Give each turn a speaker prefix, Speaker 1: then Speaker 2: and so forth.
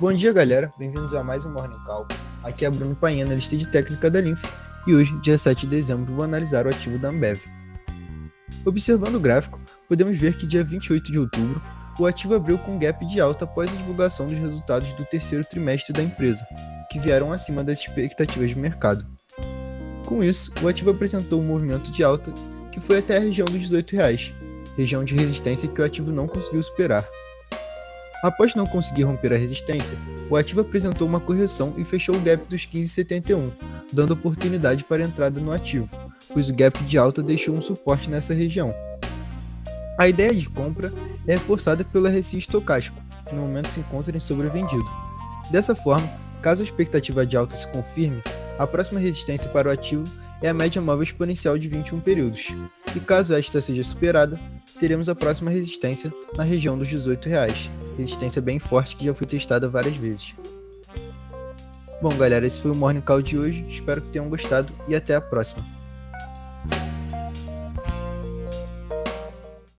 Speaker 1: Bom dia, galera. Bem-vindos a mais um Morning Call. Aqui é Bruno Painha, analista de técnica da Linf, e hoje, dia 7 de dezembro, vou analisar o ativo da Ambev. Observando o gráfico, podemos ver que dia 28 de outubro, o ativo abriu com gap de alta após a divulgação dos resultados do terceiro trimestre da empresa, que vieram acima das expectativas de mercado. Com isso, o ativo apresentou um movimento de alta que foi até a região dos 18 reais, região de resistência que o ativo não conseguiu superar. Após não conseguir romper a resistência, o ativo apresentou uma correção e fechou o gap dos 15,71, dando oportunidade para entrada no ativo, pois o gap de alta deixou um suporte nessa região. A ideia de compra é reforçada pelo RSI estocástico, que no momento se encontra em sobrevendido. Dessa forma, caso a expectativa de alta se confirme, a próxima resistência para o ativo é a média móvel exponencial de 21 períodos, e caso esta seja superada, teremos a próxima resistência na região dos 18 reais, resistência bem forte que já foi testada várias vezes. Bom, galera, esse foi o Morning Call de hoje. Espero que tenham gostado e até a próxima.